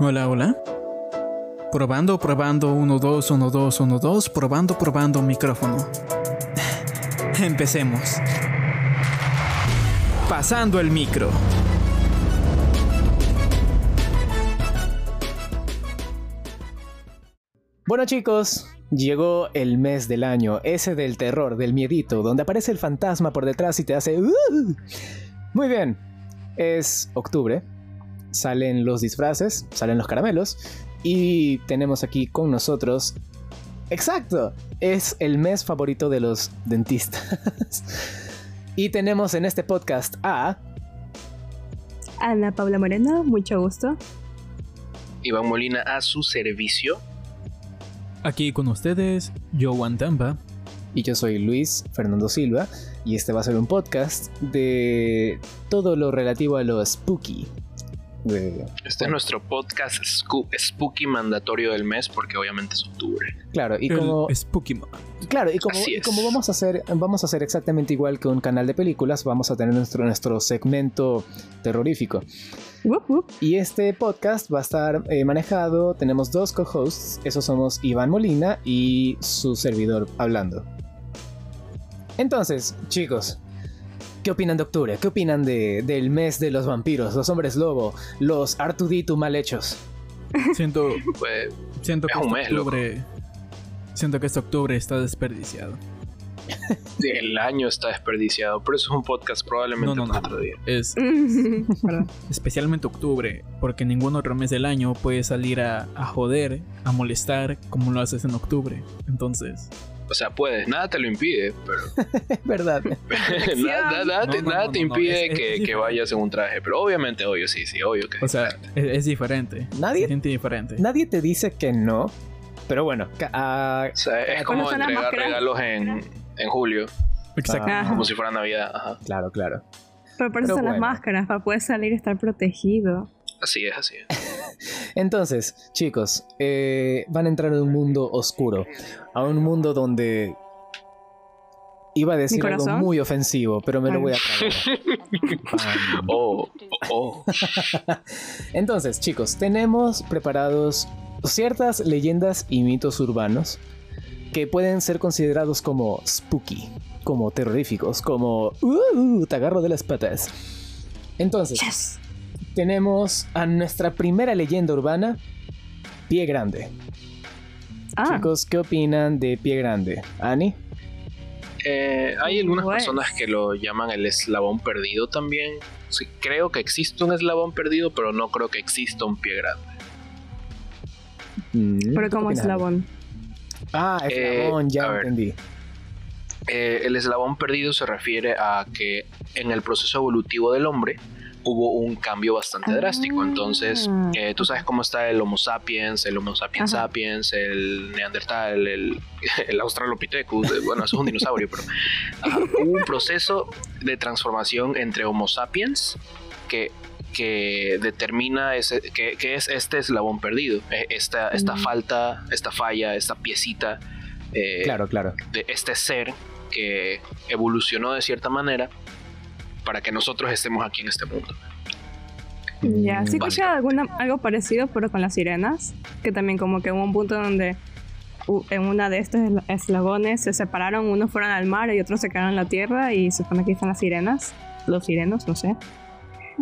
Hola, hola. Probando, probando, 1, 2, 1, 2, 1, 2, probando, probando micrófono. Empecemos. Pasando el micro. Bueno chicos, llegó el mes del año, ese del terror, del miedito, donde aparece el fantasma por detrás y te hace... "Uh". Muy bien, es octubre, salen los disfraces, salen los caramelos y tenemos aquí con nosotros... Exacto, es el mes favorito de los dentistas. y tenemos en este podcast a... Ana Paula Moreno, mucho gusto. Iván Molina a su servicio. Aquí con ustedes, Joe Antamba. Y yo soy Luis Fernando Silva y este va a ser un podcast de todo lo relativo a lo spooky. De- Este es nuestro podcast sco- spooky mandatorio del mes porque obviamente es octubre. Claro, y el como, Spooky Man. claro, y como, y vamos a hacer, vamos a hacer exactamente igual que un canal de películas, vamos a tener nuestro, nuestro segmento terrorífico. Y este podcast va a estar eh, manejado, tenemos dos co-hosts, esos somos Iván Molina y su servidor hablando. Entonces, chicos, ¿qué opinan de octubre? ¿Qué opinan de, del mes de los vampiros, los hombres lobo, los Artuditu mal hechos? Siento, Pues, siento que Es un este mes, loco. octubre. Siento que este octubre está desperdiciado. el año está desperdiciado, pero eso es un podcast probablemente No, no, para no. otro día. Es especialmente octubre, porque ningún otro mes del año puede salir a, a joder, a molestar como lo haces en octubre. Entonces, O sea, puedes, nada te lo impide, pero Es verdad. nada, nada- nada te, No, no, nada no, te no, no, impide es- es que, que vayas en un traje, pero obviamente, obvio, sí, sí, obvio que o sea, es, es diferente. Nadie- diferente. Nadie te dice que no, pero bueno, ca- ah, O sea, es ¿Cuándo como entregar regalos en, en julio, Exacto. Ah. Como si fuera Navidad. Ajá. claro, claro. Pero por eso Pero son las máscaras, para poder salir y estar protegido. Así es, así es. Entonces, chicos, eh, van a entrar en un mundo oscuro, a un mundo donde iba a decir algo muy ofensivo, pero me lo voy a. Pam. Oh, oh, oh. Entonces, chicos, tenemos preparados ciertas leyendas y mitos urbanos que pueden ser considerados como spooky, como terroríficos, como uh, te agarro de las patas. Entonces, Yes. Tenemos a nuestra primera leyenda urbana, Pie Grande. Ah, Chicos, ¿qué opinan de Pie Grande? ¿Ani? Eh, hay algunas Pues. personas que lo llaman el eslabón perdido también. Sí, creo que existe un eslabón perdido, pero no creo que exista un pie grande. Mm, pero ¿tú como qué opinas, eslabón. Ah, Eh, eslabón, ya a ver. entendí. Eh, el eslabón perdido se refiere a que en el proceso evolutivo del hombre hubo un cambio bastante Ah. drástico. Entonces, eh, tú sabes cómo está el Homo sapiens, el Homo sapiens Ajá. sapiens, el Neandertal, el, el Australopithecus. eh, Bueno, eso es un dinosaurio, pero ajá, hubo un proceso de transformación entre Homo sapiens que que determina ese, que, que es este eslabón perdido, eh, esta, esta Mm. falta, esta falla, esta piecita eh, Claro, claro. de este ser que evolucionó de cierta manera para que nosotros estemos aquí en este mundo. Ya, sí Mm, escuché alguna, algo parecido, pero con las sirenas, que también como que hubo un punto donde en una de estos esla- eslabones se separaron, unos fueron al mar y otros se quedaron en la tierra y se supone que están las sirenas, los sirenos, no sé.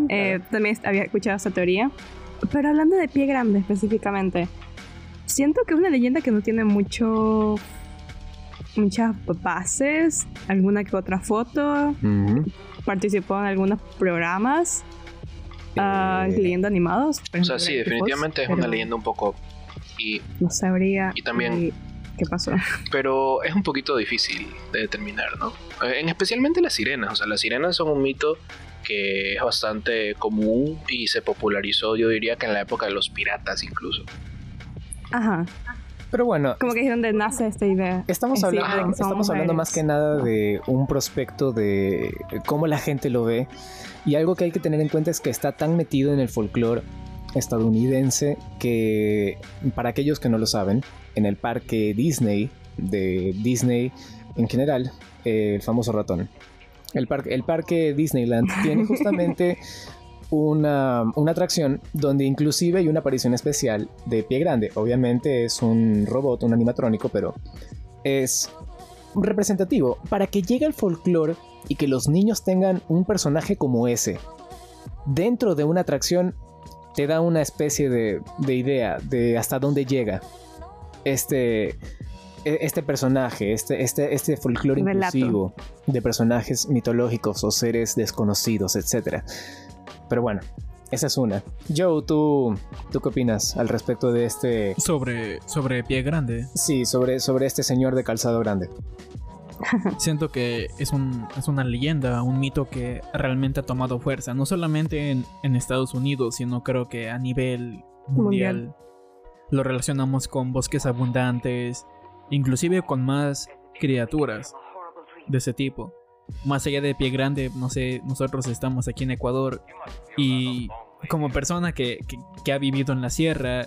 Eh, también había escuchado esa teoría. Pero hablando de pie grande específicamente, siento que es una leyenda que no tiene mucho muchas bases, alguna que otra foto, Ujú. Participó en algunos programas, ah, Eh, incluyendo animados. O sea, sí, definitivamente es una leyenda un poco... Y, No sabría. Y también- ¿Qué pasó? pero es un poquito difícil de determinar, ¿no? Eh, En especialmente las sirenas. O sea, las sirenas son un mito que es bastante común y se popularizó, yo diría que en la época de los piratas incluso. Ajá. Pero bueno, Como que es donde nace esta idea. Estamos hablando, estamos hablando más que nada de un prospecto de cómo la gente lo ve. Y algo que hay que tener en cuenta es que está tan metido en el folclore estadounidense que, para aquellos que no lo saben, en el parque Disney, de Disney en general, eh, el famoso ratón, el, parque el parque Disneyland tiene justamente una, una atracción donde inclusive hay una aparición especial de Pie Grande. Obviamente es un robot, un animatrónico, pero es representativo para que llegue el folclore y que los niños tengan un personaje como ese. Dentro de una atracción te da una especie de, de idea de hasta dónde llega este, e- este personaje, este, este, este folclore inclusivo de personajes mitológicos o seres desconocidos, etc. Pero bueno, esa es una. Joe, ¿tú, ¿tú qué opinas al respecto de este... Sobre, sobre pie grande. Sí, sobre, sobre este señor de calzado grande? Siento que es, un, es una leyenda, un mito que realmente ha tomado fuerza, no solamente en, en Estados Unidos, sino creo que a nivel mundial. Mundial. Lo relacionamos con bosques abundantes, inclusive con más criaturas de ese tipo. Más allá de pie grande, no sé, nosotros estamos aquí en Ecuador y como persona que, que- que ha vivido en la sierra,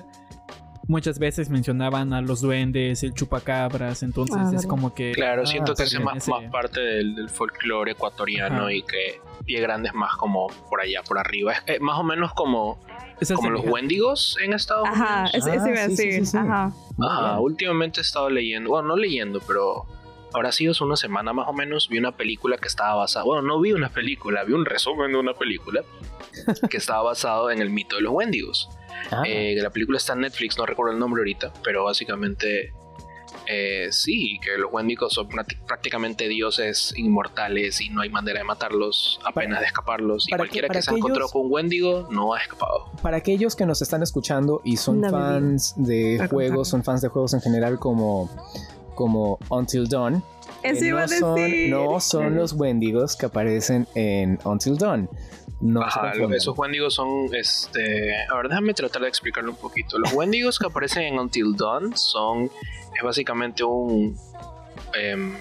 muchas veces mencionaban a los duendes, el chupacabras, entonces Ah, es como que... Claro, Ah, siento que es más, ese- más parte del, del folclore ecuatoriano Ajá. y que Pie Grande es más como por allá, por arriba. Es eh, más o menos como, como los Wendigos en Estados Ajá, Unidos. ese, ese Ah, sí, sí, decir. sí, sí. Ajá. Ajá, últimamente he estado leyendo, bueno, no leyendo, pero ahora sí hace una semana más o menos vi una película que estaba basada, bueno, no vi una película, vi un resumen de una película que estaba basado en el mito de los Wendigos. Ah, Eh, la película está en Netflix, no recuerdo el nombre ahorita, pero básicamente eh, sí, que los Wendigos son prácticamente dioses inmortales y no hay manera de matarlos, apenas de escaparlos. Y cualquiera que- se aquellos- con un Wendigo no ha escapado. Para aquellos que nos están escuchando y son No fans de juegos, son fans de juegos en general como, como Until Dawn, no son, decir. no son los Wendigos que aparecen en Until Dawn. No Ajá, esos Wendigos son, este, a ver, déjame tratar de explicarlo un poquito. Los Wendigos que aparecen en Until Dawn son, es básicamente un, em,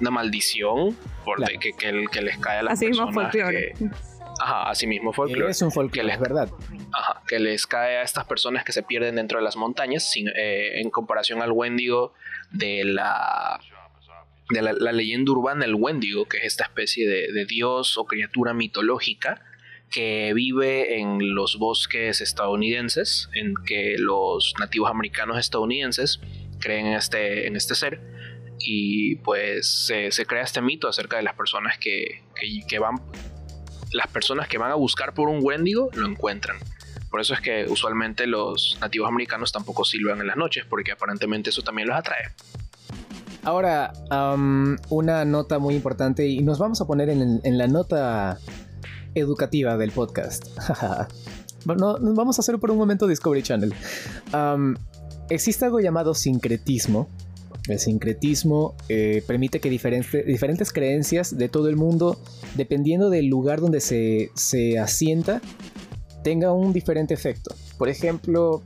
una maldición por Claro. que, que, que les cae a las Así mismo personas que- ajá, así mismo folclore. Es un folclore, que es verdad. Ajá, que les cae a estas personas que se pierden dentro de las montañas, sin- eh, en comparación al Wendigo de la de la, leyenda urbana, el Wendigo, que es esta especie de, de dios o criatura mitológica que vive en los bosques estadounidenses, en que los nativos americanos estadounidenses creen en este, en este ser. Y pues se, crea este mito acerca de las personas que- que van. Las personas que van a buscar por un Wendigo lo encuentran. Por eso es que usualmente los nativos americanos tampoco silban en las noches, porque aparentemente eso también los atrae. Ahora, una nota muy importante y nos vamos a poner en, la nota educativa del podcast. no, vamos a hacer por un momento Discovery Channel. Existe algo llamado sincretismo. El sincretismo eh, permite que diferente- diferentes creencias de todo el mundo, dependiendo del lugar donde se asienta, tenga un diferente efecto. Por ejemplo,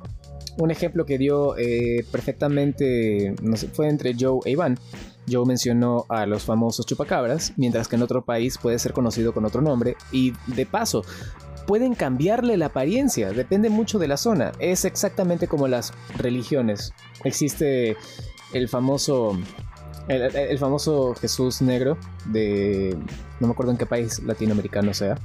un ejemplo que dio eh, perfectamente, no sé, fue entre Joe e Iván. Joe mencionó a los famosos chupacabras, mientras que en otro país puede ser conocido con otro nombre. Y de paso, pueden cambiarle la apariencia, depende mucho de la zona. Es exactamente como las religiones. Existe el famoso, el, el- el famoso Jesús negro de, no me acuerdo en qué país latinoamericano sea.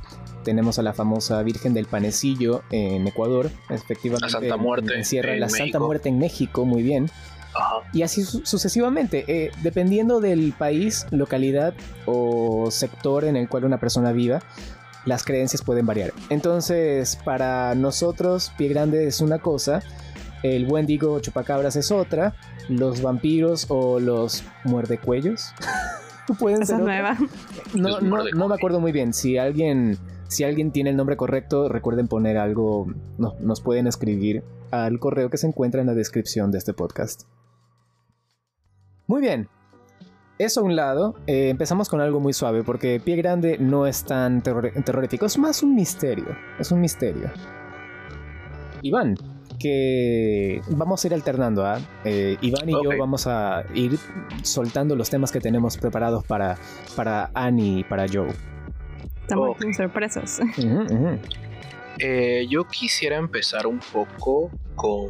Tenemos a la famosa Virgen del Panecillo en Ecuador, efectivamente. La Santa Muerte en Sierra, en la Santa. Muerte en México, muy bien. Ajá. Y así su- sucesivamente, eh, dependiendo del país, localidad o sector en el cual una persona viva, las creencias pueden variar. Entonces, para nosotros, Pie Grande es una cosa, el Wendigo o Chupacabras es otra, los vampiros o los muerdecuellos pueden Esa ser nueva. No, no, no me acuerdo muy bien. Si alguien, si alguien tiene el nombre correcto, recuerden poner algo, no, nos pueden escribir al correo que se encuentra en la descripción de este podcast. Muy bien. Eso a un lado, eh, empezamos con algo muy suave porque Pie Grande no es tan terror- terrorífico, es más un misterio, es un misterio. Iván, que vamos a ir alternando, ¿ah? Eh, Iván y yo vamos a ir soltando los temas que tenemos preparados para, para Annie y para Joe. Estamos Ok. con sorpresas. Eh, yo quisiera empezar un poco con,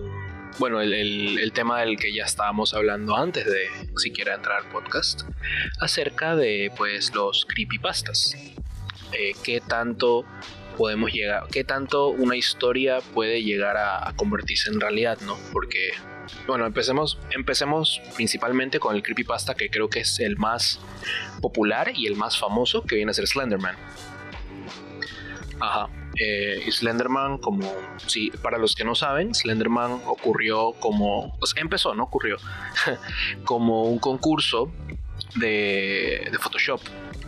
bueno, el, el- el tema del que ya estábamos hablando antes de siquiera entrar al podcast, acerca de, pues, los creepypastas. Eh, ¿Qué tanto podemos llegar, qué tanto una historia puede llegar a, convertirse en realidad, ¿no? Porque, bueno, empecemos, empecemos principalmente con el creepypasta que creo que es el más popular y el más famoso, que viene a ser Slenderman. Ajá. Eh, Slenderman, como, sí, para los que no saben, Slenderman ocurrió como, pues empezó, no ocurrió, como un concurso de, de Photoshop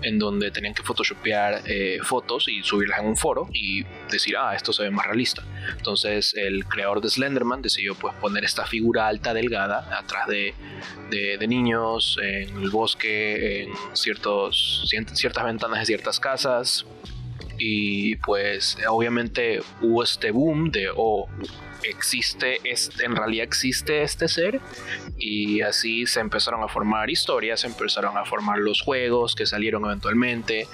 en donde tenían que photoshopear eh, fotos y subirlas en un foro y decir, ah, esto se ve más realista. Entonces el creador de Slenderman decidió pues poner esta figura alta, delgada, atrás de, de, de niños, en el bosque, en ciertos, ciertas ventanas de ciertas casas. Y pues obviamente hubo este boom de, oh, existe, este, en realidad existe este ser y así se empezaron a formar historias, se empezaron a formar los juegos que salieron eventualmente,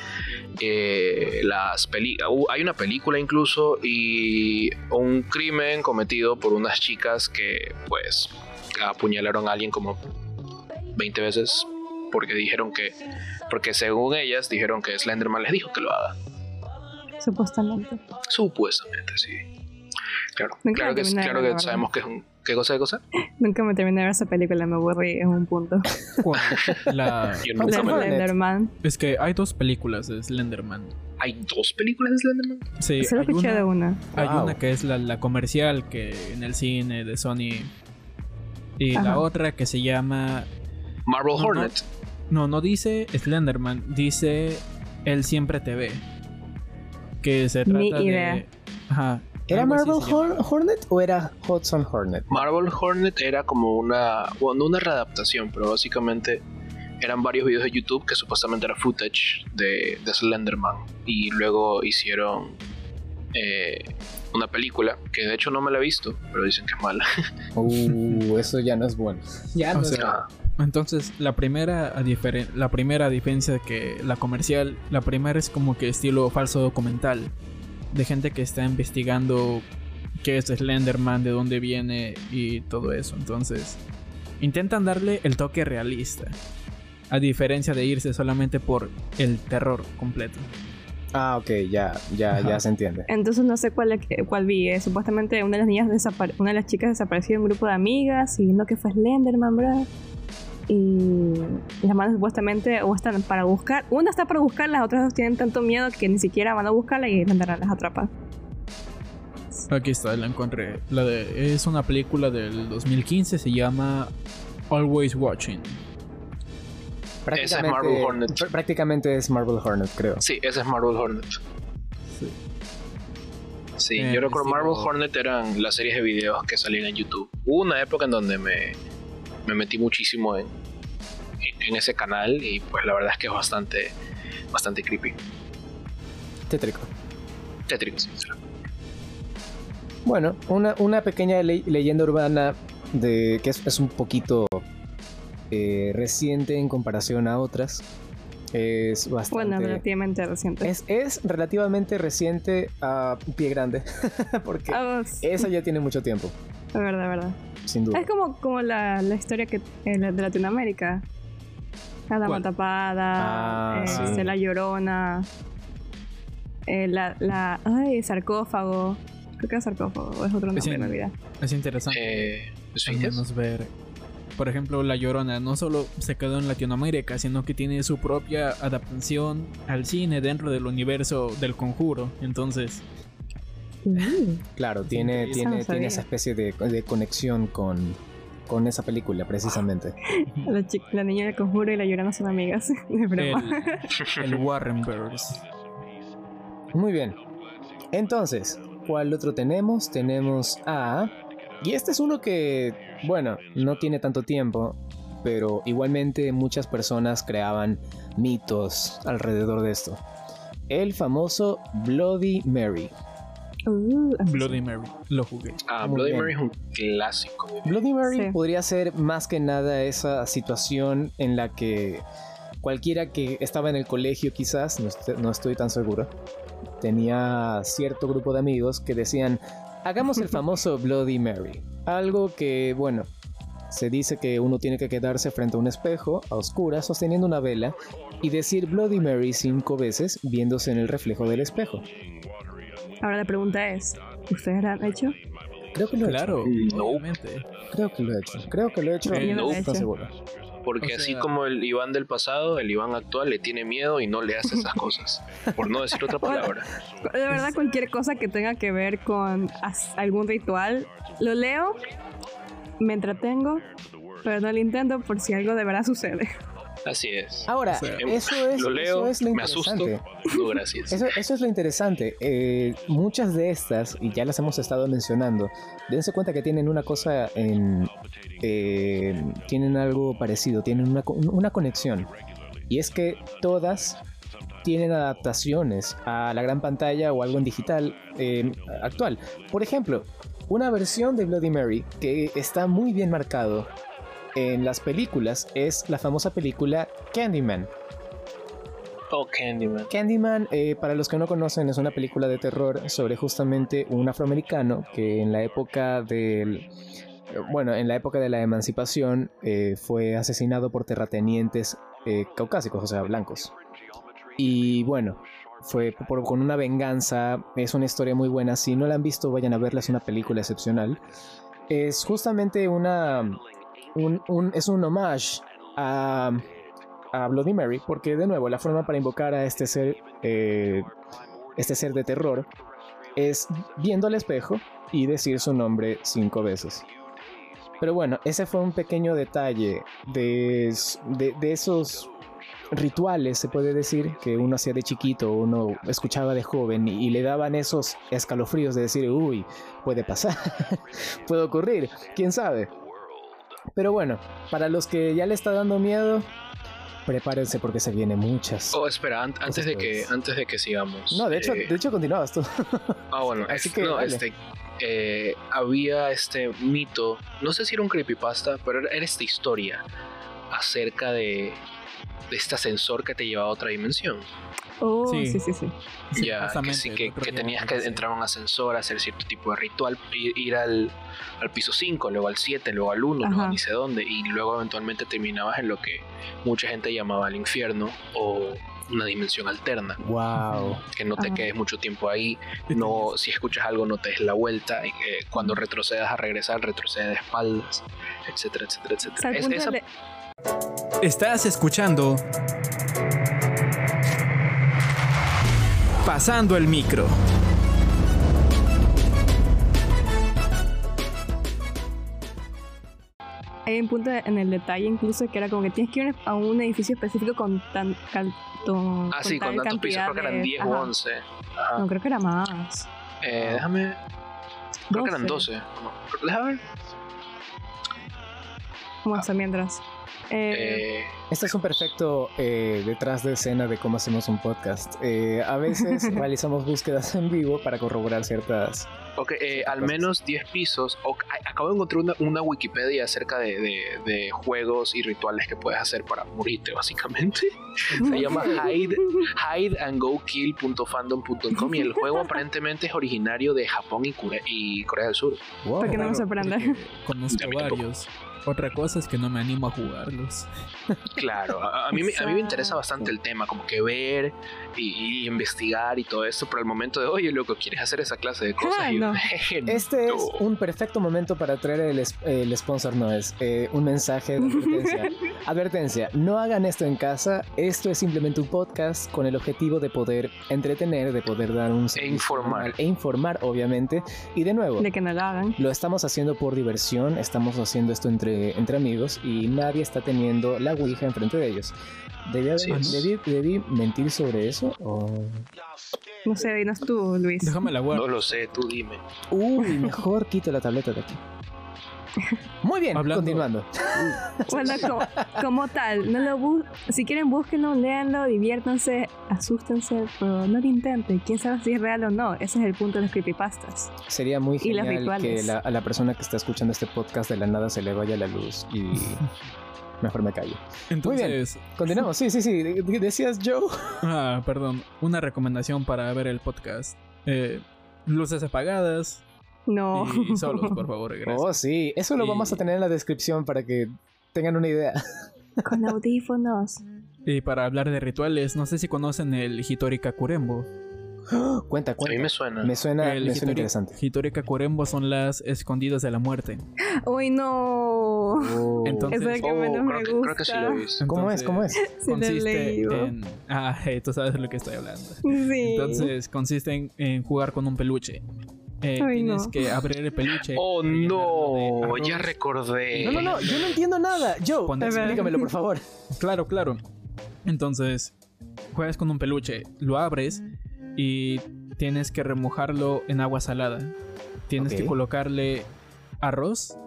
eh, las peli hay una película incluso y un crimen cometido por unas chicas que pues apuñalaron a alguien como 20 veces porque dijeron que, porque según ellas dijeron que Slenderman les dijo que lo haga. Supuestamente. Supuestamente, sí. Claro, Nunca claro que, claro que sabemos que es un... ¿Qué cosa de cosa? Nunca me terminé de ver esa película, me aburrí en un punto. ¿Cuál? La-. Slenderman. es que hay dos películas de Slenderman. ¿Hay dos películas de Slenderman? Sí, Solo hay escuché una- de una. Hay Wow. una que es la, la comercial que en el cine de Sony. Y la otra que se llama. Marvel. Hornet. No, no dice Slenderman, dice Él siempre te ve. Que se trata Ni de. idea. Ajá. ¿Era Marvel se llama. Hor- Hornet o era Hudson Hornet? Marvel Hornet era como una, bueno, no una readaptación, pero básicamente eran varios videos de YouTube que supuestamente era footage de, de Slenderman y luego hicieron eh, una película que de hecho no me la he visto, pero dicen que es mala. Uh, eso ya no es bueno. Ya O no es sea, bueno. Entonces, la primera, a diferen- la primera diferencia que la comercial, la primera es como que estilo falso documental, de gente que está investigando qué es Slenderman, de dónde viene y todo eso. Entonces, intentan darle el toque realista, a diferencia de irse solamente por el terror completo. Ah, ok, ya, ya, Ajá. ya se entiende. Entonces no sé cuál, cuál vi. eh. Supuestamente una de las niñas una de las chicas desapareció de un grupo de amigas y no que fue Slenderman, bro. Y las manos supuestamente o están para buscar. Una está para buscar, las otras dos tienen tanto miedo que ni siquiera van a buscarla y Slenderman las atrapa. Aquí está, la encontré. La de, es una película del 2015, se llama Always Watching. Esa es Marvel Hornet. pr- Prácticamente es Marvel Hornet, creo. Sí, ese es Marvel Hornet. Sí. Sí, Eh, yo recuerdo estilo- Marvel Hornet eran las series de videos que salían en YouTube. Hubo una época en donde me, me metí muchísimo en, en, en ese canal y pues la verdad es que es bastante, bastante creepy. Tétrico. Tétrico, sí. sí. Bueno, una, una pequeña le- leyenda urbana de que es, es un poquito eh, reciente en comparación a otras. Es bastante. Bueno, relativamente reciente. es, es relativamente reciente a pie grande. porque sí. esa ya tiene mucho tiempo, Es verdad, es verdad. Sin duda. Es como, como la, la historia que eh, la de Latinoamérica. La dama ¿Cuál? tapada, Ah, eh, sí. la llorona, eh, la, la. Ay, sarcófago. Creo que es sarcófago, o es otro Es nombre, en- me olvidé. Es interesante. Eh, al ¿Esfinges? menos ver. Por ejemplo, La Llorona no solo se quedó en Latinoamérica, sino que tiene su propia adaptación al cine dentro del universo del conjuro. Entonces, Claro, tiene, tiene, no tiene esa especie de, de conexión con, con esa película, precisamente. La, la niña del conjuro y la llorona son amigas. De el, broma. el Warrenverse. Muy bien. Entonces, ¿cuál otro tenemos? Tenemos a... Y este es uno que, bueno, no tiene tanto tiempo, pero igualmente muchas personas creaban mitos alrededor de esto. El famoso Bloody Mary. Uh, Bloody Mary. Lo jugué. Ah, Muy Bloody bien. Mary es un clásico. Bloody Mary Sí. podría ser más que nada esa situación en la que cualquiera que estaba en el colegio quizás, no, est- no estoy tan seguro, tenía cierto grupo de amigos que decían, hagamos el famoso Bloody Mary. Algo que, bueno, se dice que uno tiene que quedarse frente a un espejo, a oscuras, sosteniendo una vela, y decir Bloody Mary cinco veces viéndose en el reflejo del espejo. Ahora la pregunta es, ¿ustedes lo han hecho? Creo que lo he Claro, No. obviamente. hecho. Creo que lo he hecho. Creo que lo he hecho. Eh, no no. estoy seguro. Porque O así sea- como el Iván del pasado, el Iván actual le tiene miedo y no le hace esas cosas. Por no decir otra palabra. De verdad, cualquier cosa que tenga que ver con algún ritual, lo leo, me entretengo, pero no lo intento por si algo de verdad sucede. Así es. Ahora, O sea, eso es Lo leo, eso es lo me asusto. interesante. No, gracias. Eso, eso es lo interesante. Eh, muchas de estas, y ya las hemos estado mencionando, dense cuenta que tienen una cosa en. eh, tienen algo parecido, tienen una, una conexión. Y es que todas tienen adaptaciones a la gran pantalla o algo en digital eh, actual. Por ejemplo, una versión de Bloody Mary que está muy bien marcado en las películas es la famosa película Candyman. Oh, Candyman. Candyman, eh, para los que no conocen, es una película de terror sobre justamente un afroamericano que en la época del... Bueno, en la época de la emancipación eh, fue asesinado por terratenientes eh, caucásicos, o sea, blancos. Y bueno, fue por- con una venganza, es una historia muy buena. Si no la han visto, vayan a verla, es una película excepcional. Es justamente una... un- es un homage a Bloody Mary, porque de nuevo la forma para invocar a este ser, eh, este ser de terror, es viendo al espejo y decir su nombre cinco veces. Pero bueno, ese fue un pequeño detalle de, de, esos rituales, se puede decir, que uno hacía de chiquito, uno escuchaba de joven y le daban esos escalofríos de decir, uy, puede pasar, puede ocurrir, quién sabe. Pero bueno, para los que ya le está dando miedo, prepárense porque se vienen muchas. Oh, espera, an- antes de que antes de que sigamos. No, de hecho, eh, de hecho continuabas tú. Ah, bueno, Así es- que no, dale. este, eh, había este mito, no sé si era un creepypasta, pero era, era esta historia acerca de, de este ascensor que te llevaba a otra dimensión. Oh, Sí. sí, sí, sí. Sí, ya, que, sí, que, tenías que entrar a un ascensor, hacer cierto tipo de ritual, ir, ir al, al piso 5, luego al 7, luego al 1, luego ni sé dónde, y luego eventualmente terminabas en lo que mucha gente llamaba el infierno o una dimensión alterna. wow. Que no te Ajá. quedes mucho tiempo ahí, no, si escuchas algo no te des la vuelta, eh, cuando retrocedas a regresar, retrocede de espaldas, etcétera, etcétera, O sea, etcétera. Es- esa- Estás escuchando. Pasando el micro. hay un punto en el detalle incluso que era como que tienes que ir a un edificio específico con tan ah, sí, con tal tantos pisos, creo que eran de- 10 o ajá. 11. Ajá. No, creo que era más. Eh, déjame, creo que eran 12. No, déjame ver. Vamos a mientras. Eh, Eh, Este es un perfecto eh, detrás de escena de cómo hacemos un podcast. Eh, a veces realizamos búsquedas en vivo para corroborar ciertas... ok, eh, al cosas. menos 10 pisos. Acabo de encontrar una, una Wikipedia acerca de, de- de juegos y rituales que puedes hacer para morirte, básicamente. Se llama hide, hideandgokill.fandom.com y el juego aparentemente es originario de Japón y, Core- y Corea del Sur. Wow. ¿Por qué no sorprende? porque Conozco mí tampoco. Otra cosa es que no me animo a jugarlos. Claro, a, a mí, me- a mí me interesa bastante el tema, como que ver y, y investigar y todo esto, pero al momento de, oye, loco, ¿quieres hacer esa clase de cosas? Ah, yo, no. "Jeje, Este no". es un perfecto momento para traer el, sponsor, no es eh, un mensaje de advertencia. Advertencia, no hagan esto en casa, esto es simplemente un podcast con el objetivo de poder entretener, de poder dar un servicio informar. e informar, obviamente. Y de nuevo, de que no lo hagan. lo estamos haciendo por diversión, estamos haciendo esto entre, entre amigos y nadie está teniendo la Ouija enfrente de ellos. ¿Debí, haber- Sí, debí- debí mentir sobre eso? o- No sé, dinos tú, Luis. Déjame la guardo. No lo sé, tú dime. Uy, mejor quito la tableta de aquí. Muy bien, Hablando- continuando. Bueno, como, como tal, no lo bu- si quieren búsquenlo, léanlo, diviértanse, asústense, pero no lo intenten. Quién sabe si es real o no. Ese es el punto de los creepypastas. Sería muy genial que la- a la persona que está escuchando este podcast de la nada se le vaya la luz y mejor me callo. Entonces, Continuamos, sí, sí, sí. de- de- Decías Joe. ah, perdón, una recomendación para ver el podcast. Eh, luces apagadas No. y solos, por favor, gracias. Oh, sí. Eso lo Y- vamos a tener en la descripción para que tengan una idea. Con audífonos. Y para hablar de rituales, no sé si conocen el Hitori Kakurembo. Cuenta, A mí cuenta. me suena. Me suena, El me suena interesante. Hitori Kakurembo son las escondidas de la muerte. Uy, no. Oh. Entonces- es que Oh, menos me creo, que, gusta. creo que sí lo he visto. ¿Cómo es? ¿Cómo es? Sí, consiste en... Ah, tú sabes de lo que estoy hablando. Sí. Entonces consiste en, en jugar con un peluche. Eh, Ay, tienes no. que abrir el peluche. Oh no, ya recordé. No, no, no, yo no entiendo nada. Joe, explícamelo, por favor. Claro, claro. Entonces, juegas con un peluche, lo abres y tienes que remojarlo en agua salada. Tienes que colocarle arroz,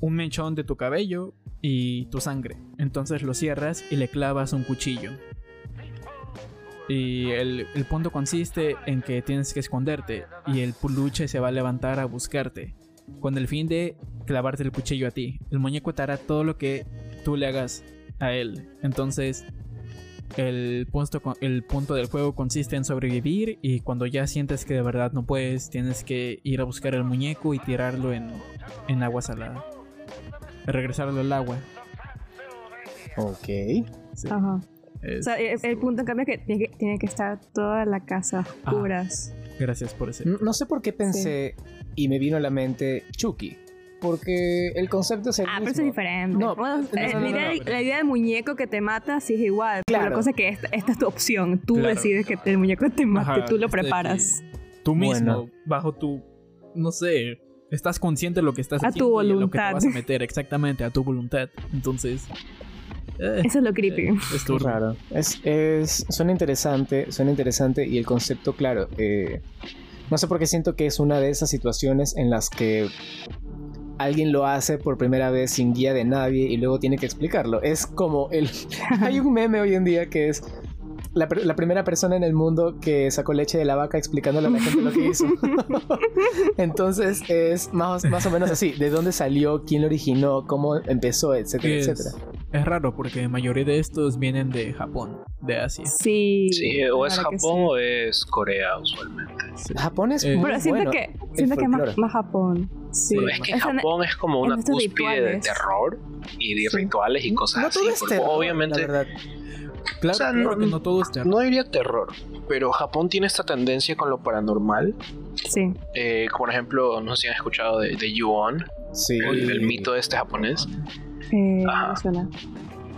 un mechón de tu cabello y tu sangre. Entonces lo cierras y le clavas un cuchillo. Y el, el punto consiste en que tienes que esconderte y el peluche se va a levantar a buscarte. Con el fin de clavarte el cuchillo a ti. El muñeco te hará todo lo que tú le hagas a él. Entonces, el punto, con- el punto del juego consiste en sobrevivir y cuando ya sientes que de verdad no puedes, tienes que ir a buscar el muñeco y tirarlo en, en agua salada. Regresarlo al agua. Ok. Sí, Ajá. Es- O sea, el, el punto en cambio es que tiene, que tiene que estar toda la casa a oscuras. gracias por ese. No sé por qué pensé y me vino a la mente Chucky. Porque el concepto es el Ah, mismo. pero eso es diferente. No, Bueno, no, eh, no, la, no, idea, no, pero- la idea del muñeco que te mata sí es igual. Pero Claro. la cosa es que esta, esta es tu opción. Tú Claro. decides que el muñeco te mate, Ajá, tú lo este preparas. Tú mismo, Bueno. bajo tu. No sé. Estás consciente de lo que estás A tu haciendo y en lo que te voluntad. vas a meter, exactamente, a tu voluntad. Entonces. Eh, Eso es lo creepy. eh, es raro. Es, es, suena interesante, suena interesante y el concepto, claro. eh, no sé por qué siento que es una de esas situaciones en las que alguien lo hace por primera vez sin guía de nadie y luego tiene que explicarlo. Es como el... Hay un meme hoy en día que es la, la primera persona en el mundo que sacó leche de la vaca explicándole a la gente lo que hizo. Entonces es más, más o menos así. ¿De dónde salió? ¿Quién lo originó? ¿Cómo empezó? Etcétera, Es, etcétera. es raro porque la mayoría de estos vienen de Japón, de Asia. Sí. Sí, o es Japón sí. o es Corea usualmente. Japón es Eh, muy Pero siento bueno. que, siento que es más, más Japón. Sí. Bueno, es que no- Japón es como una en cúspide de terror y de Sí. rituales y cosas no así. todo es terror, obviamente, la verdad. Claro, O sea, claro no- que no todo es terror. no diría terror, pero Japón tiene esta tendencia con lo paranormal. Sí. Eh, como por ejemplo, no sé si han escuchado de, de Yuon, Sí. el, el mito este japonés. Eh, Ajá. suena.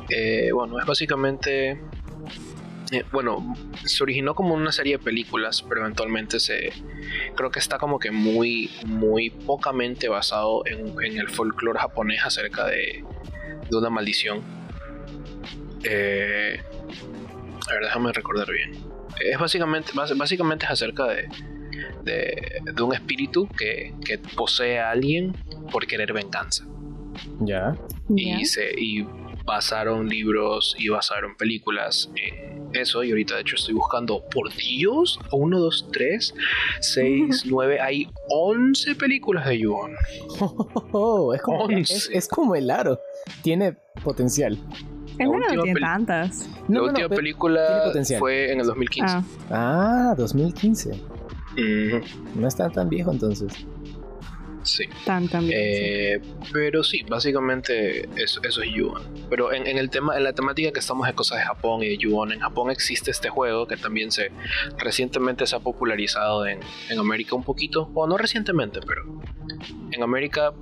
Eh, bueno, es básicamente. eh, bueno, se originó como una serie de películas, pero eventualmente se. Creo que está como que muy, muy pocamente basado en, en el folclore japonés acerca de, de una maldición. Eh, a ver, déjame recordar bien. Es básicamente, bás- básicamente es acerca de, de, de un espíritu que, que posee a alguien por querer venganza Ya. Ya. y, se, y basaron libros y basaron películas en eso. Y ahorita, de hecho, estoy buscando, por Dios, 1, 2, 3, 6, 9, hay 11 películas de Yuon. Oh, es, como, Once. es, es como el aro. Tiene potencial. La última tiene tantas. No, La no, última película fue en el 2015. Ah, Ah, 2015. Ujú, No está tan viejo entonces. sí. tan también. Eh, pero sí, básicamente eso, eso es Yuon. Pero en, en el tema, en la temática que estamos de cosas de Japón y de Yuon, en Japón existe este juego que también se recientemente se ha popularizado en, en América un poquito, o no recientemente, pero en América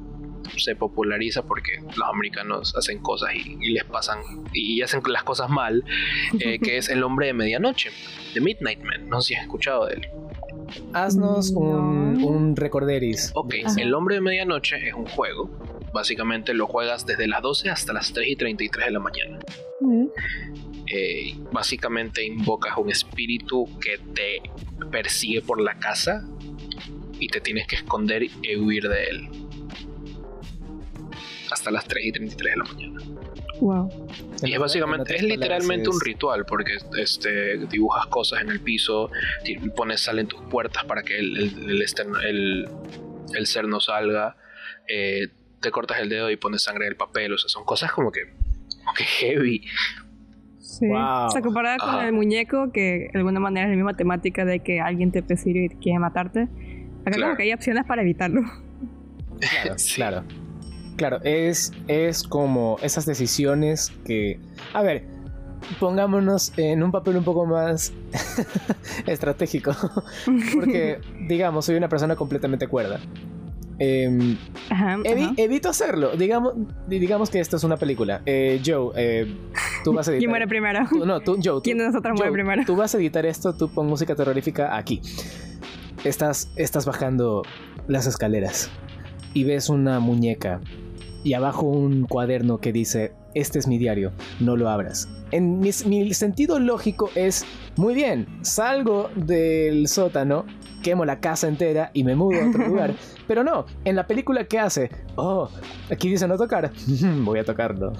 se populariza porque los americanos hacen cosas y, y les pasan y hacen las cosas mal, eh, que es El hombre de medianoche, de Midnight Man. No sé si has escuchado de él. Haznos un, recorderis. Ok, Ajá. El Hombre de Medianoche es un juego. Básicamente lo juegas desde las 12 hasta las 3 y 33 de la mañana. Eh, básicamente invocas un espíritu que te persigue por la casa y te tienes que esconder y huir de él. Hasta las 3 y 33 de la mañana. Wow. Y es básicamente, es literalmente un ritual, porque este, dibujas cosas en el piso, pones sal en tus puertas para que el, el, el externo- el- el ser no salga, eh, te cortas el dedo y pones sangre en el papel, o sea, son cosas como que, como que heavy. Sí. Wow. O sea, comparada con Ajá. el muñeco, que de alguna manera es la misma temática de que alguien te persigue y quiere matarte. Acá Claro. como que hay opciones para evitarlo. Claro, Sí. claro. Claro, es, es como esas decisiones que... A ver, pongámonos en un papel un poco más estratégico. Porque, digamos, soy una persona completamente cuerda. Em, Ajá, evi- ajá. evito hacerlo. Digamos, di- digamos que esto es una película. Eh, Joe, eh, tú vas a editar. ¿Quién muere primero? tú- no, tú, Joe. tú- ¿Quién de nosotros muere primero? Tú vas a editar esto, tú pon música terrorífica aquí. Estás, estás bajando las escaleras y ves una muñeca y abajo un cuaderno que dice, este es mi diario, no lo abras. En mi sentido lógico es, muy bien, salgo del sótano, quemo la casa entera y me mudo a otro lugar. Pero no, en la película ¿qué hace? Oh, aquí dice no tocar. Voy a tocarlo.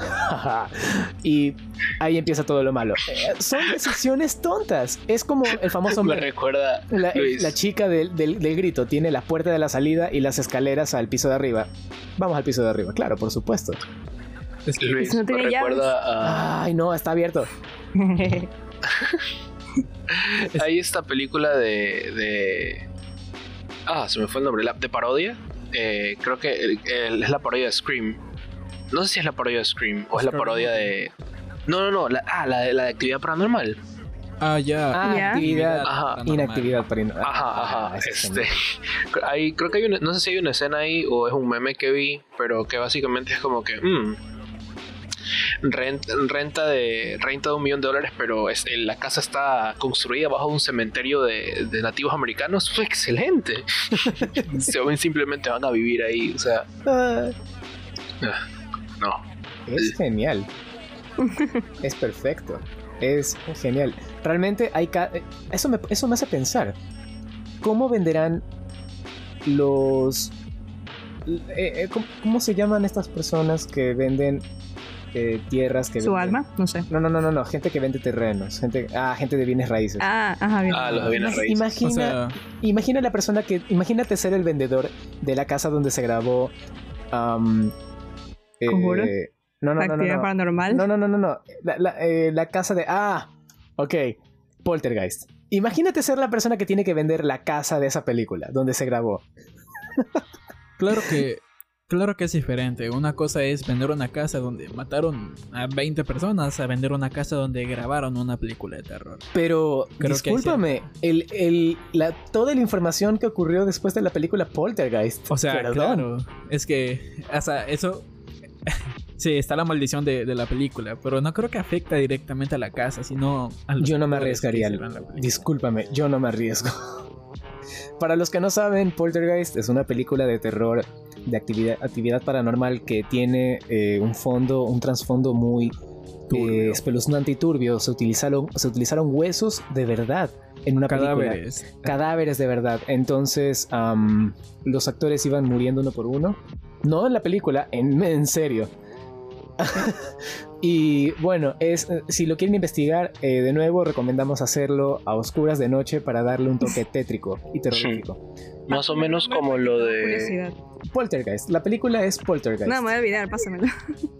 y ahí empieza todo lo malo. Eh, son decisiones tontas. Es como el famoso Me recuerda La, Luis. la chica del, del- del grito tiene la puerta de la salida y las escaleras al piso de arriba. Vamos al piso de arriba, claro, por supuesto. Luis, No me tiene recuerda a... Ay, no, está abierto. Hay esta película de, de- Ah, se me fue el nombre. La, de parodia. Eh, creo que el- el- es la parodia de Scream. No sé si es la parodia de Scream o es la parodia de... No, no, no. La, ah, la de, la de actividad paranormal. Ah, ya. Ah, Ya. actividad, Ajá. paranormal. inactividad para in- Ajá, ajá. Ah, Este, hay, creo que hay una, no sé si hay una escena ahí o es un meme que vi, pero que básicamente es como que mm, renta, renta de renta de un millón de dólares, pero es, la casa está construida bajo un cementerio de, de nativos americanos. Fue excelente. Se ven, simplemente van a vivir ahí, o sea, Ah, no. es genial. es perfecto. Es genial. Realmente hay ca- eh, eso me, eso me hace pensar. ¿Cómo venderán los... eh, eh, ¿cómo, cómo se llaman estas personas que venden eh, tierras que ¿Su alma? No sé. No, no, no, no, no, gente que vende terrenos, gente, ah, gente de bienes raíces. Ah, ajá, bien. Ah, los de bienes raíces. Imagina, O sea, imagina la persona que, imagínate ser el vendedor de la casa donde se grabó. am, eh, no, no, La no, no, no, paranormal. no, no, no, no, no. La, la, eh, la casa de, ah, ok, Poltergeist. Imagínate ser la persona que tiene que vender la casa de esa película donde se grabó. claro que. Claro que es diferente. Una cosa es vender una casa donde mataron a 20 personas a vender una casa donde grabaron una película de terror. Pero, Creo que discúlpame, el, el, la, toda la información que ocurrió después de la película Poltergeist. O sea, perdón. claro. Es que. O sea, eso. sí, está la maldición de, de la película. Pero no creo que afecta directamente a la casa, sino a los Yo no me arriesgaría. Discúlpame, yo no me arriesgo. Para los que no saben, Poltergeist es una película de terror de actividad, actividad paranormal que tiene eh, un fondo, un trasfondo muy eh, espeluznante y turbio. Se utilizaron, se utilizaron huesos de verdad en una película. Cadáveres. Cadáveres de verdad. Entonces, los actores iban muriendo uno por uno. No en la película, en, en serio. y bueno, es, si lo quieren investigar, eh, de nuevo recomendamos hacerlo a oscuras de noche para darle un toque tétrico y terrorífico. Más o menos como lo de... Curiosidad. Poltergeist, la película es Poltergeist. No, me voy a olvidar, pásamelo.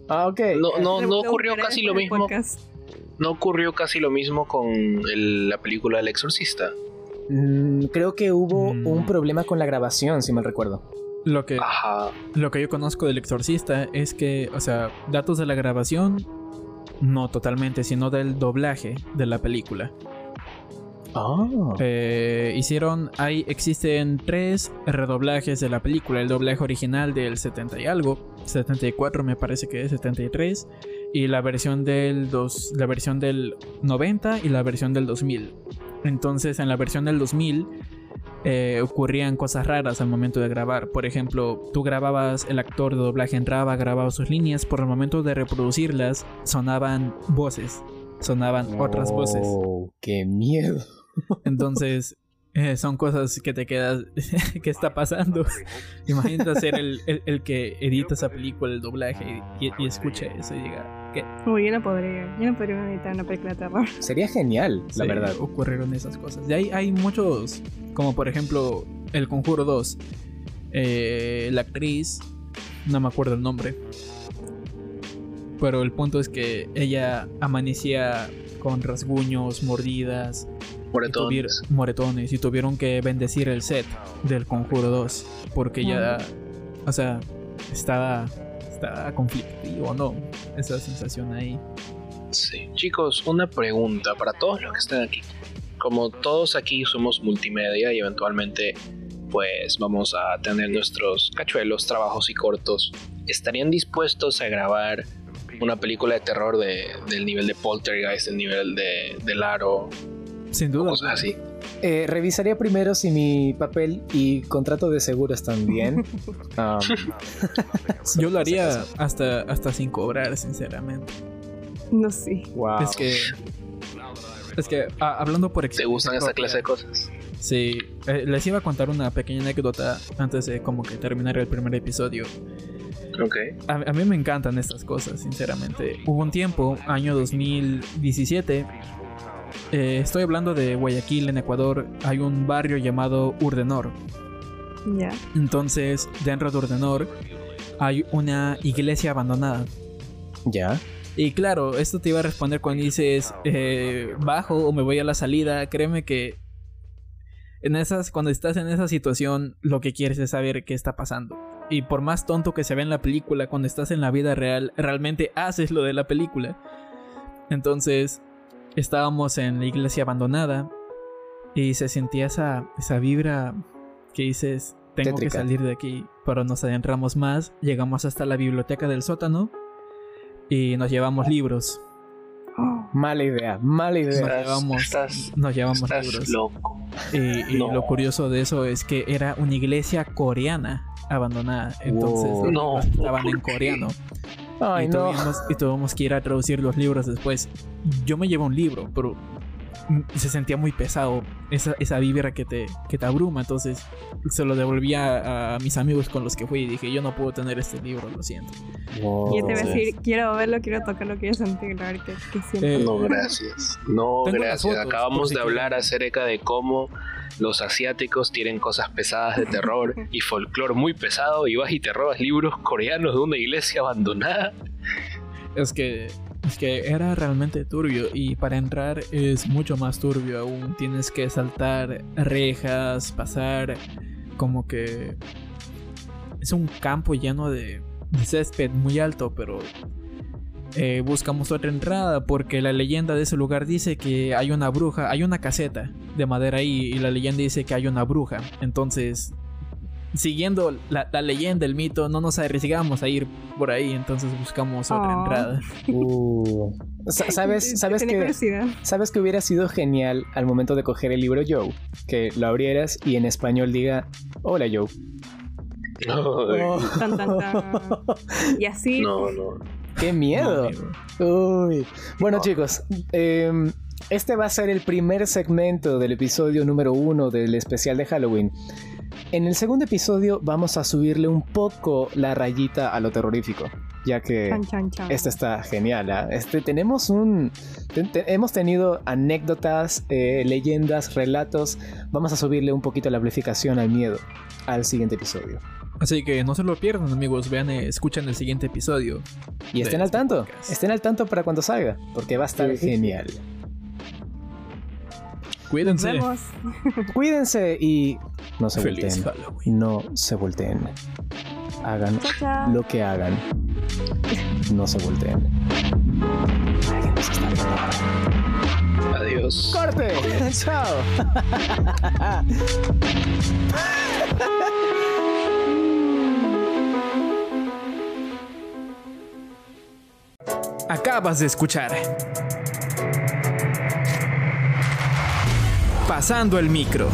Ah, ok. No, no, no ocurrió casi lo mismo. No ocurrió casi lo mismo con el- la película El Exorcista. Mm, creo que hubo Mm. un problema con la grabación, si mal recuerdo. Lo que, Ajá. lo que yo conozco del exorcista es que, o sea, datos de la grabación, no totalmente, sino del doblaje de la película. Ah. Eh, hicieron, hay, existen tres redoblajes de la película. El doblaje original del 70 y algo, 74 me parece que es, 73. Y la versión del, dos, la versión del 90 y la versión del 2000. Entonces en la versión del 2000 eh, ocurrían cosas raras al momento de grabar. Por ejemplo, tú grababas, el actor de doblaje entraba, grababa sus líneas. Por el momento de reproducirlas sonaban voces. Sonaban otras voces. Oh, ¡Qué miedo! Entonces, eh, son cosas que te quedas. ¿Qué está pasando? Imagínate ser el, el- el que edita esa película, el doblaje, y, y- y escucha eso y diga. ¿Qué? Uy, yo no podría. Yo no podría editar una película de terror. Sería genial, la Sí, verdad. Ocurrieron esas cosas. Y hay, hay muchos, como por ejemplo, El Conjuro 2. Eh, la actriz, no me acuerdo el nombre. Pero el punto es que ella amanecía con rasguños, mordidas, y Moretones. tuvier- moretones y tuvieron que bendecir el set del Conjuro 2 porque ya, o sea, estaba, estaba conflictivo, ¿no? Esa sensación ahí. Sí. Chicos, una pregunta para todos los que están aquí. Como todos aquí somos multimedia y eventualmente pues vamos a tener nuestros cachuelos, trabajos y cortos, ¿estarían dispuestos a grabar una película de terror de, del nivel de Poltergeist, del nivel de, de Laro, Sin duda. cosas así? Eh, revisaría primero si mi papel y contrato de seguros están bien. Um, Yo lo haría hasta, hasta sin cobrar, sinceramente. No sé. Wow. Es que. Es que, ah, hablando por ¿Te experiencia gustan esa clase de cosas? Sí, eh, les iba a contar una pequeña anécdota antes de como que terminar el primer episodio. Ok. A, a mí me encantan estas cosas, sinceramente. Hubo un tiempo, año 2017. Eh, estoy hablando de Guayaquil, en Ecuador. Hay un barrio llamado Urdenor. Ya. Entonces, dentro de Urdenor hay una iglesia abandonada. Ya. Y claro, esto te iba a responder cuando dices eh, bajo o me voy a la salida. Créeme que en esas, cuando estás en esa situación, lo que quieres es saber qué está pasando. Y por más tonto que se ve en la película, cuando estás en la vida real, realmente haces lo de la película. Entonces, estábamos en la iglesia abandonada y se sentía esa, esa vibra que dices, tengo Tétrica. que salir de aquí. Pero nos adentramos más, llegamos hasta la biblioteca del sótano y nos llevamos libros. Oh, Mala idea, mala idea. Estás- llevamos, estás- nos llevamos Estás libros. loco. Y, y No. lo curioso de eso es que era una iglesia coreana abandonada. Entonces Wow. No. estaban en coreano. Ay, y, no. tuvimos, y tuvimos que ir a traducir los libros después. Yo me llevé un libro, pero se sentía muy pesado esa, esa vibra que te, que te abruma. Entonces se lo devolví a, a mis amigos con los que fui y dije, yo no puedo tener este libro, lo siento. Wow. Y yo te voy a decir, quiero verlo, quiero tocarlo, quiero sentirlo, a ver qué, qué siento. Eh, No, gracias. No, gracias. fotos, Acabamos de hablar acerca de cómo los asiáticos tienen cosas pesadas de terror y folclore muy pesado y vas y te robas libros coreanos de una iglesia abandonada. Es que, es que era realmente turbio y para entrar es mucho más turbio aún. Tienes que saltar rejas, pasar como que... Es un campo lleno de, de césped muy alto, pero eh, buscamos otra entrada porque la leyenda de ese lugar dice que hay una bruja, hay una caseta de madera ahí y la leyenda dice que hay una bruja. Entonces, siguiendo la, la leyenda, el mito, no nos arriesgamos a ir por ahí, entonces buscamos otra Oh. entrada. Uh. Sa- ¿Sabes, sabes que, curiosidad. sabes que hubiera sido genial al momento de coger el libro Joe? Que lo abrieras y en español diga, hola Joe. Oh. Tan, tan, tan. Y así, No, no. ¡Qué miedo! Uy. Bueno, chicos, em, este va a ser el primer segmento del episodio número uno del especial de Halloween. En el segundo episodio vamos a subirle un poco la rayita a lo terrorífico, ya que chan, chan, chan. este está genial. ¿ah? Este, tenemos un, te- te- hemos tenido anécdotas, eh, leyendas, relatos. Vamos a subirle un poquito la amplificación al miedo al siguiente episodio. Así que no se lo pierdan, amigos. Vean, eh, escuchen el siguiente episodio. Y estén al este tanto, podcast. estén al tanto para cuando salga, porque va a estar genial. Nos Cuídense. vemos. Cuídense y no se Feliz volteen. Halloween. No se volteen. Hagan Chao, chao. lo que hagan. No se volteen. Adiós. ¡Corte! ¡Chao! Acabas de escuchar. Pasando el micro.